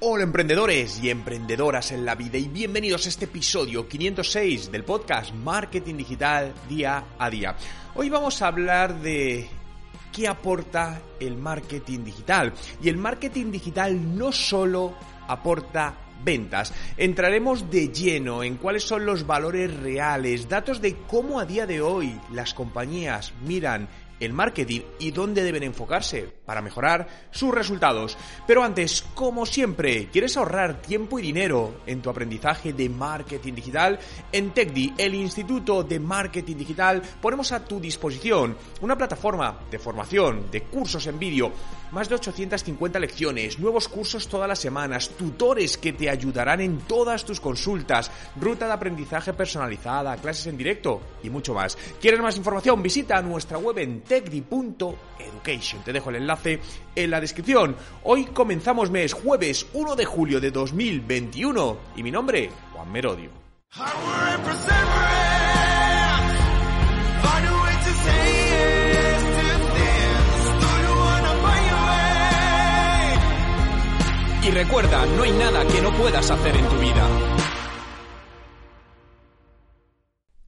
Hola emprendedores y emprendedoras en la vida y bienvenidos a este episodio 506 del podcast Marketing Digital Día a Día. Hoy vamos a hablar de qué aporta el marketing digital. Y el marketing digital no solo aporta ventas. Entraremos de lleno en cuáles son los valores reales, datos de cómo a día de hoy las compañías miran el marketing y dónde deben enfocarse para mejorar sus resultados. Pero antes, como siempre, ¿quieres ahorrar tiempo y dinero en tu aprendizaje de marketing digital? En TechDi, el Instituto de Marketing Digital, ponemos a tu disposición una plataforma de formación, de cursos en vídeo, más de 850 lecciones, nuevos cursos todas las semanas, tutores que te ayudarán en todas tus consultas, ruta de aprendizaje personalizada, clases en directo y mucho más. ¿Quieres más información? Visita nuestra web en techdi.education. Te dejo el enlace en la descripción. Hoy comenzamos mes jueves 1 de julio de 2021 y mi nombre, Juan Merodio. Y recuerda, no hay nada que no puedas hacer en tu vida.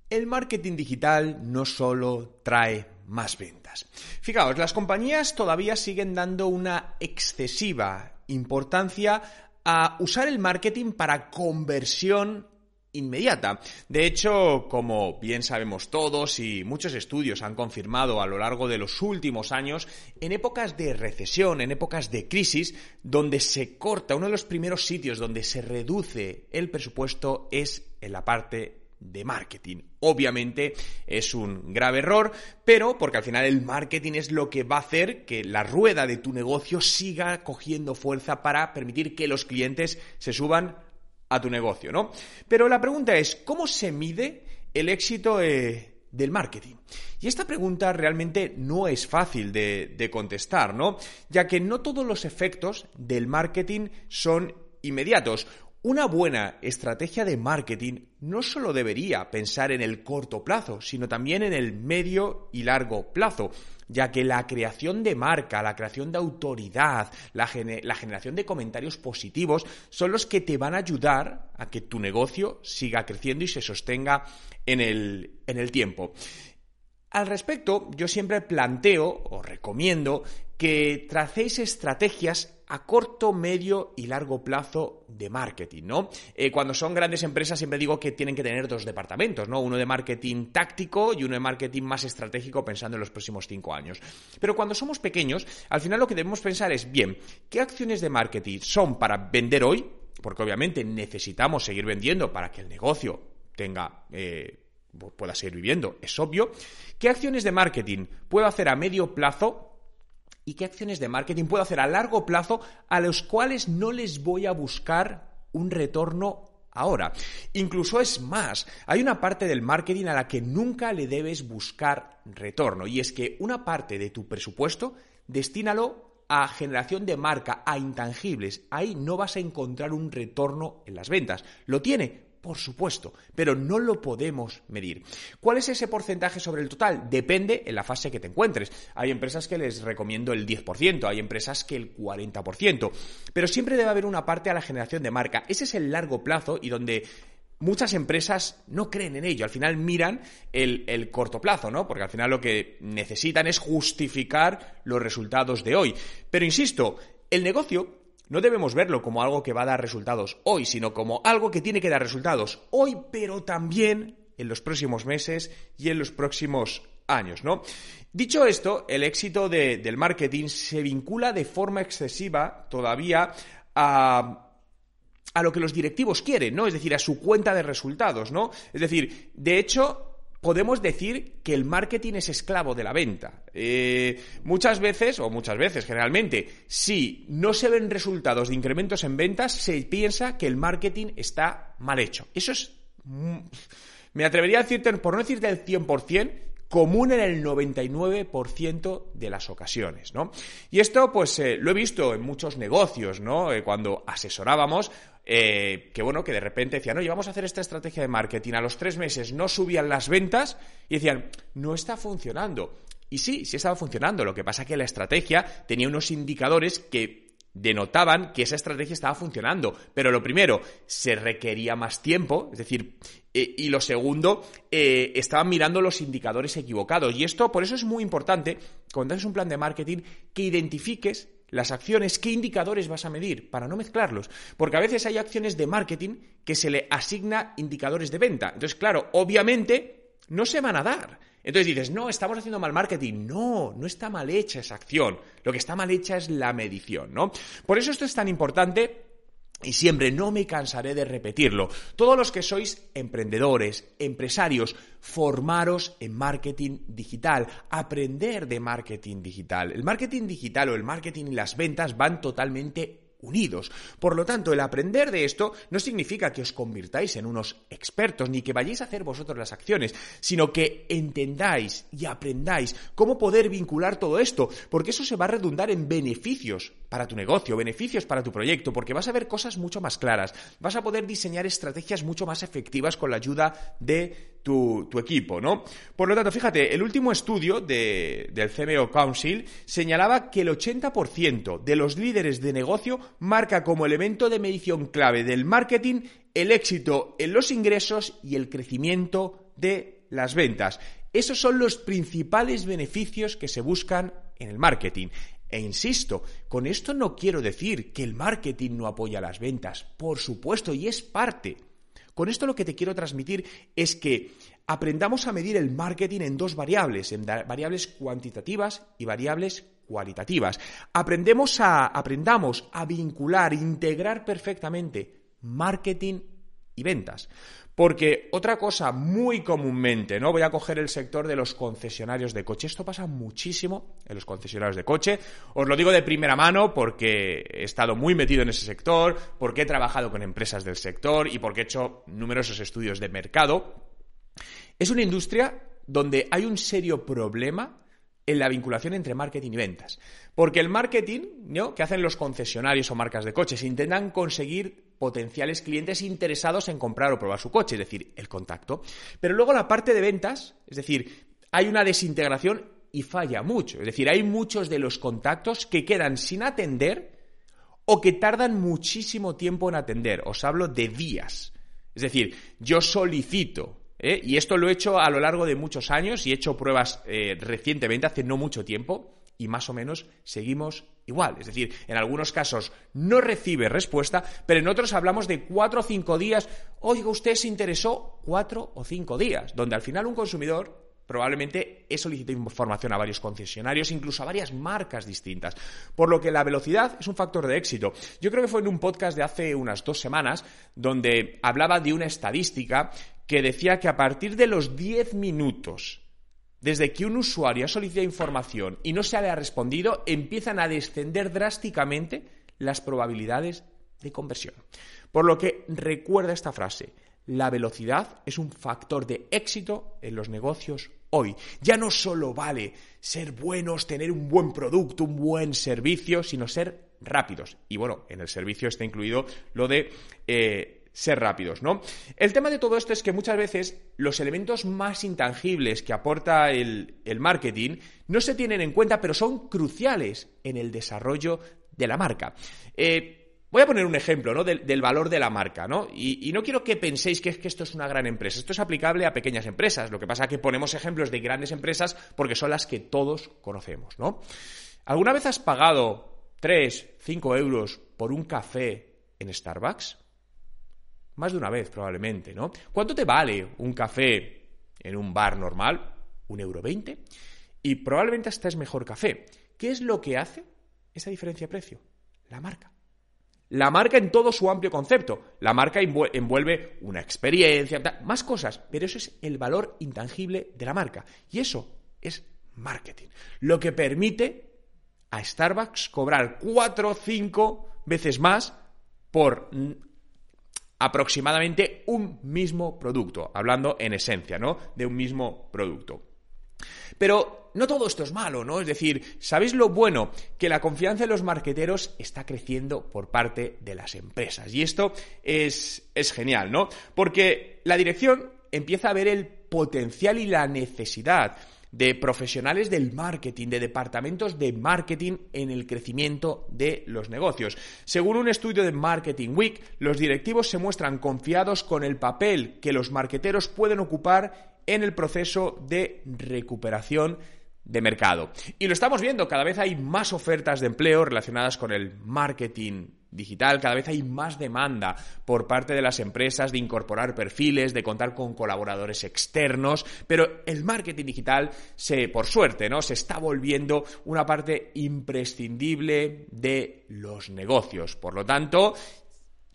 El marketing digital no solo trae más ventas. Fijaos, las compañías todavía siguen dando una excesiva importancia a usar el marketing para conversión inmediata. De hecho, como bien sabemos todos y muchos estudios han confirmado a lo largo de los últimos años, en épocas de recesión, en épocas de crisis, donde se corta, uno de los primeros sitios donde se reduce el presupuesto es en la parte de marketing. Obviamente es un grave error, pero porque al final el marketing es lo que va a hacer que la rueda de tu negocio siga cogiendo fuerza para permitir que los clientes se suban a tu negocio, ¿no? Pero la pregunta es, ¿cómo se mide el éxito eh, del marketing? Y esta pregunta realmente no es fácil de, de contestar, ¿no? Ya que no todos los efectos del marketing son inmediatos. Una buena estrategia de marketing no solo debería pensar en el corto plazo, sino también en el medio y largo plazo, ya que la creación de marca, la creación de autoridad, la, generación de comentarios positivos son los que te van a ayudar a que tu negocio siga creciendo y se sostenga en el, en el tiempo. Al respecto, yo siempre planteo o recomiendo que tracéis estrategias a corto, medio y largo plazo de marketing, ¿no? Eh, cuando son grandes empresas siempre digo que tienen que tener dos departamentos, ¿no? Uno de marketing táctico y uno de marketing más estratégico pensando en los próximos cinco años. Pero cuando somos pequeños, al final lo que debemos pensar es, bien, ¿qué acciones de marketing son para vender hoy? Porque obviamente necesitamos seguir vendiendo para que el negocio tenga... Eh, pueda seguir viviendo, es obvio. ¿Qué acciones de marketing puedo hacer a medio plazo y qué acciones de marketing puedo hacer a largo plazo a los cuales no les voy a buscar un retorno ahora. Incluso es más, hay una parte del marketing a la que nunca le debes buscar retorno y es que una parte de tu presupuesto destínalo a generación de marca, a intangibles. Ahí no vas a encontrar un retorno en las ventas. ¿Lo tiene? Por supuesto, pero no lo podemos medir. ¿Cuál es ese porcentaje sobre el total? Depende en la fase que te encuentres. Hay empresas que les recomiendo el 10%, hay empresas que el 40%, pero siempre debe haber una parte a la generación de marca. Ese es el largo plazo y donde muchas empresas no creen en ello. Al final miran el, el, corto plazo, ¿no? Porque al final lo que necesitan es justificar los resultados de hoy. Pero insisto, el negocio no debemos verlo como algo que va a dar resultados hoy, sino como algo que tiene que dar resultados hoy, pero también en los próximos meses y en los próximos años, ¿no? Dicho esto, el éxito del marketing se vincula de forma excesiva todavía a a lo que los directivos quieren, ¿no? Es decir, a su cuenta de resultados, ¿no? Es decir, de hecho, podemos decir que el marketing es esclavo de la venta. Eh, muchas veces, o muchas veces generalmente, si no se ven resultados de incrementos en ventas, se piensa que el marketing está mal hecho. Eso es... Me atrevería a decirte, por no decirte el 100%, común en el 99% de las ocasiones, ¿no? Y esto, pues, eh, lo he visto en muchos negocios, ¿no? Eh, cuando asesorábamos, eh, que bueno, que de repente decían, oye, vamos a hacer esta estrategia de marketing, a los tres meses no subían las ventas y decían, no está funcionando. Y sí, sí estaba funcionando, lo que pasa que la estrategia tenía unos indicadores que denotaban que esa estrategia estaba funcionando. Pero lo primero, se requería más tiempo, es decir, eh, y lo segundo, eh, estaban mirando los indicadores equivocados. Y esto, por eso es muy importante, cuando haces un plan de marketing, que identifiques las acciones, qué indicadores vas a medir, para no mezclarlos. Porque a veces hay acciones de marketing que se le asigna indicadores de venta. Entonces, claro, obviamente no se van a dar. Entonces dices, no, estamos haciendo mal marketing. No, no está mal hecha esa acción. Lo que está mal hecha es la medición, ¿no? Por eso esto es tan importante y siempre no me cansaré de repetirlo. Todos los que sois emprendedores, empresarios, formaros en marketing digital, aprender de marketing digital. El marketing digital o el marketing y las ventas van totalmente unidos. Por lo tanto, el aprender de esto no significa que os convirtáis en unos expertos ni que vayáis a hacer vosotros las acciones, sino que entendáis y aprendáis cómo poder vincular todo esto, porque eso se va a redundar en beneficios para tu negocio, beneficios para tu proyecto, porque vas a ver cosas mucho más claras, vas a poder diseñar estrategias mucho más efectivas con la ayuda de tu, equipo, ¿no? Por lo tanto, fíjate, el último estudio del CMO Council señalaba que el 80% de los líderes de negocio marca como elemento de medición clave del marketing el éxito en los ingresos y el crecimiento de las ventas. Esos son los principales beneficios que se buscan en el marketing. E insisto, con esto no quiero decir que el marketing no apoya las ventas, por supuesto, y es parte. Con esto lo que te quiero transmitir es que aprendamos a medir el marketing en dos variables, en variables cuantitativas y variables cualitativas. Aprendemos a, aprendamos a vincular, integrar perfectamente marketing y ventas. Porque otra cosa muy comúnmente, ¿no? Voy a coger el sector de los concesionarios de coche. Esto pasa muchísimo en los concesionarios de coche. Os lo digo de primera mano porque he estado muy metido en ese sector, porque he trabajado con empresas del sector y porque he hecho numerosos estudios de mercado. Es una industria donde hay un serio problema en la vinculación entre marketing y ventas. Porque el marketing ¿no? que hacen los concesionarios o marcas de coches intentan conseguir potenciales clientes interesados en comprar o probar su coche, es decir, el contacto. Pero luego la parte de ventas, es decir, hay una desintegración y falla mucho. Es decir, hay muchos de los contactos que quedan sin atender o que tardan muchísimo tiempo en atender. Os hablo de días. Es decir, yo solicito ¿eh? Y esto lo he hecho a lo largo de muchos años y he hecho pruebas eh, recientemente, hace no mucho tiempo, y más o menos seguimos igual. Es decir, en algunos casos no recibe respuesta, pero en otros hablamos de cuatro o cinco días. Oiga, usted se interesó cuatro o cinco días, donde al final un consumidor probablemente he solicitado información a varios concesionarios, incluso a varias marcas distintas. Por lo que la velocidad es un factor de éxito. Yo creo que fue en un podcast de hace unas dos semanas donde hablaba de una estadística que decía que a partir de los 10 minutos desde que un usuario ha solicitado información y no se le ha respondido, empiezan a descender drásticamente las probabilidades de conversión. Por lo que recuerda esta frase, la velocidad es un factor de éxito en los negocios hoy. Ya no solo vale ser buenos, tener un buen producto, un buen servicio, sino ser rápidos. Y bueno, en el servicio está incluido lo de eh, ser rápidos, ¿no? El tema de todo esto es que muchas veces los elementos más intangibles que aporta el, marketing no se tienen en cuenta, pero son cruciales en el desarrollo de la marca. Eh, voy a poner un ejemplo ¿no? del, valor de la marca, ¿no? Y, no quiero que penséis que, que, esto es una gran empresa. Esto es aplicable a pequeñas empresas. Lo que pasa es que ponemos ejemplos de grandes empresas porque son las que todos conocemos, ¿no? ¿Alguna vez has pagado 3, 5 euros por un café en Starbucks? Más de una vez, probablemente, ¿no? ¿Cuánto te vale un café en un bar normal? ¿Un euro veinte? Y probablemente hasta es mejor café. ¿Qué es lo que hace esa diferencia de precio? La marca. La marca en todo su amplio concepto. La marca envuelve una experiencia, más cosas, pero eso es el valor intangible de la marca. Y eso es marketing. Lo que permite a Starbucks cobrar cuatro o cinco veces más por aproximadamente un mismo producto, hablando en esencia, ¿no? De un mismo producto. Pero no todo esto es malo, ¿no? Es decir, ¿sabéis lo bueno? Que la confianza en los marqueteros está creciendo por parte de las empresas. Y esto es, es genial, ¿no? Porque la dirección empieza a ver el potencial y la necesidad de profesionales del marketing, de departamentos de marketing en el crecimiento de los negocios. Según un estudio de Marketing Week, los directivos se muestran confiados con el papel que los marketeros pueden ocupar en el proceso de recuperación de mercado. Y lo estamos viendo, cada vez hay más ofertas de empleo relacionadas con el marketing digital, cada vez hay más demanda por parte de las empresas de incorporar perfiles, de contar con colaboradores externos, pero el marketing digital se, por suerte, ¿no? se está volviendo una parte imprescindible de los negocios. Por lo tanto,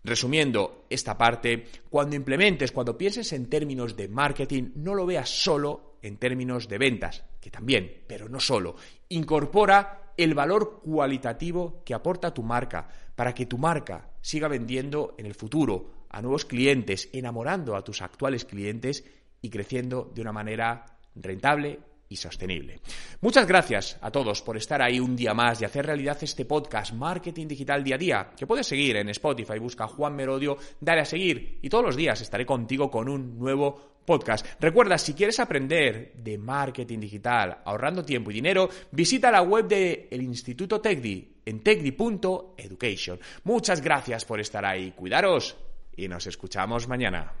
Resumiendo esta parte, cuando implementes, cuando pienses en términos de marketing, no lo veas solo en términos de ventas, que también, pero no solo. Incorpora el valor cualitativo que aporta tu marca para que tu marca siga vendiendo en el futuro a nuevos clientes, enamorando a tus actuales clientes y creciendo de una manera rentable y sostenible. Muchas gracias a todos por estar ahí un día más y hacer realidad este podcast Marketing Digital Día a Día, que puedes seguir en Spotify, busca Juan Merodio, dale a seguir y todos los días estaré contigo con un nuevo podcast. Recuerda, si quieres aprender de marketing digital ahorrando tiempo y dinero, visita la web del Instituto TECDI en tecdi.education. Muchas gracias por estar ahí, cuidaros y nos escuchamos mañana.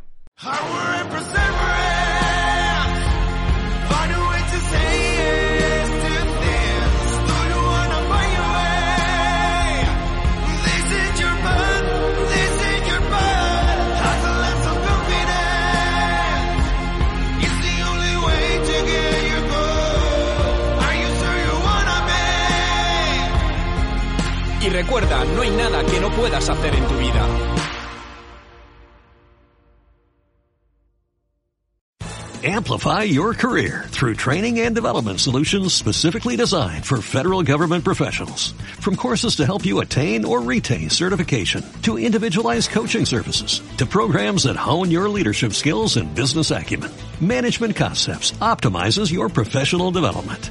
Recuerda, no hay nada que no puedas hacer en tu vida. Amplify your career through training and development solutions specifically designed for federal government professionals. From courses to help you attain or retain certification, to individualized coaching services, to programs that hone your leadership skills and business acumen, Management Concepts optimizes your professional development.